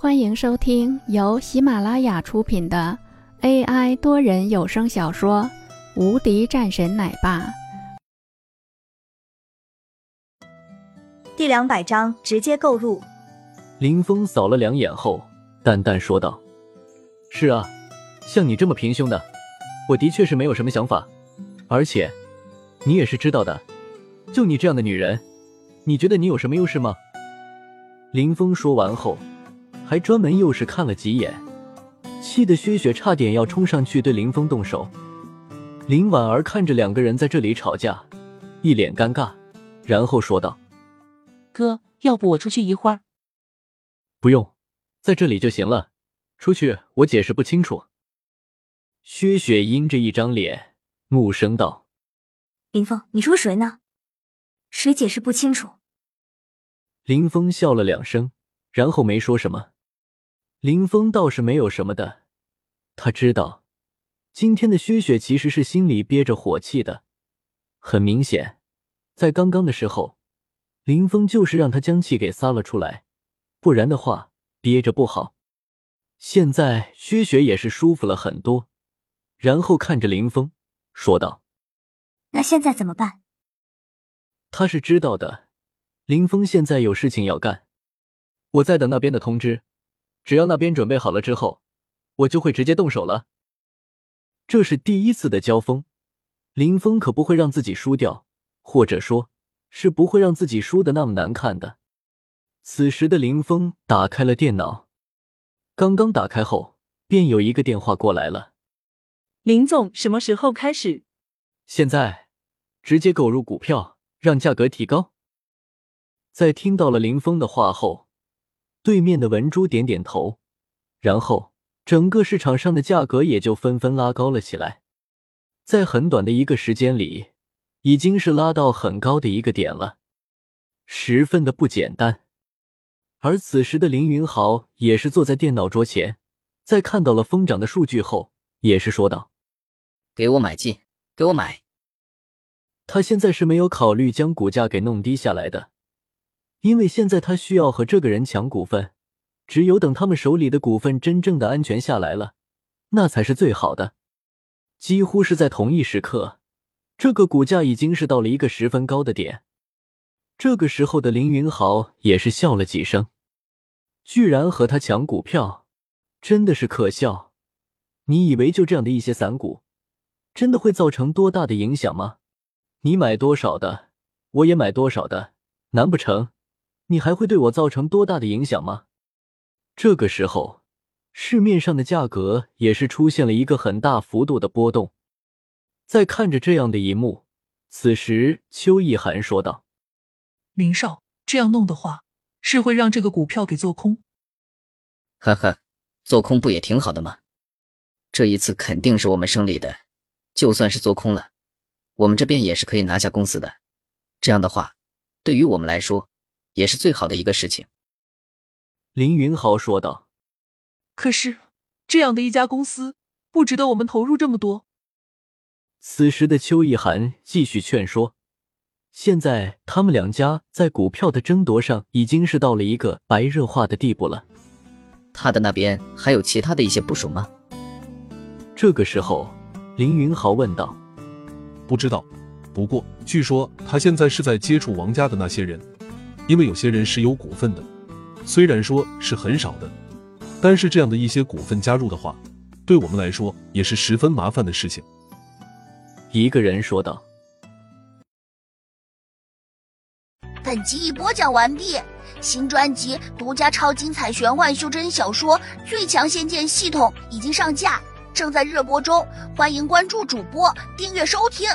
欢迎收听由喜马拉雅出品的 AI 多人有声小说《无敌战神奶爸》第两百章，直接购入。林峰扫了两眼后，淡淡说道：“是啊，像你这么平胸的，我的确是没有什么想法。而且，你也是知道的，就你这样的女人，你觉得你有什么优势吗？”林峰说完后。还专门又是看了几眼，气得薛雪差点要冲上去对林峰动手。林婉儿看着两个人在这里吵架，一脸尴尬，然后说道：“哥，要不我出去一会儿？”“不用，在这里就行了。出去我解释不清楚。”薛雪阴着一张脸，怒声道：“林峰，你说谁呢？谁解释不清楚？”林峰笑了两声，然后没说什么。林峰倒是没有什么的，他知道今天的薛雪其实是心里憋着火气的。很明显，在刚刚的时候，林峰就是让他将气给撒了出来，不然的话憋着不好。现在薛雪也是舒服了很多，然后看着林峰说道：“那现在怎么办？”他是知道的，林峰现在有事情要干，我在等那边的通知。只要那边准备好了之后，我就会直接动手了。这是第一次的交锋，林峰可不会让自己输掉，或者说，是不会让自己输的那么难看的。此时的林峰打开了电脑，刚刚打开后，便有一个电话过来了。林总，什么时候开始？现在，直接购入股票，让价格提高。在听到了林峰的话后。对面的文珠点点头，然后整个市场上的价格也就纷纷拉高了起来，在很短的一个时间里，已经是拉到很高的一个点了，十分的不简单。而此时的凌云豪也是坐在电脑桌前，在看到了疯涨的数据后，也是说道：“给我买进，给我买。”他现在是没有考虑将股价给弄低下来的。因为现在他需要和这个人抢股份，只有等他们手里的股份真正的安全下来了，那才是最好的。几乎是在同一时刻，这个股价已经是到了一个十分高的点。这个时候的林云豪也是笑了几声，居然和他抢股票，真的是可笑。你以为就这样的一些散股，真的会造成多大的影响吗？你买多少的，我也买多少的，难不成？你还会对我造成多大的影响吗？这个时候，市面上的价格也是出现了一个很大幅度的波动。在看着这样的一幕，此时邱意涵说道：“林少，这样弄的话，是会让这个股票给做空。”“呵呵，做空不也挺好的吗？这一次肯定是我们胜利的。就算是做空了，我们这边也是可以拿下公司的。这样的话，对于我们来说。”也是最好的一个事情，林云豪说道。可是，这样的一家公司不值得我们投入这么多。此时的邱意涵继续劝说。现在他们两家在股票的争夺上已经是到了一个白热化的地步了。他的那边还有其他的一些部署吗？这个时候，林云豪问道。不知道，不过据说他现在是在接触王家的那些人。因为有些人是有股份的，虽然说是很少的，但是这样的一些股份加入的话，对我们来说也是十分麻烦的事情。一个人说道。本集已播讲完毕，新专辑独家超精彩玄幻修真小说《最强仙剑系统》已经上架，正在热播中，欢迎关注主播，订阅收听。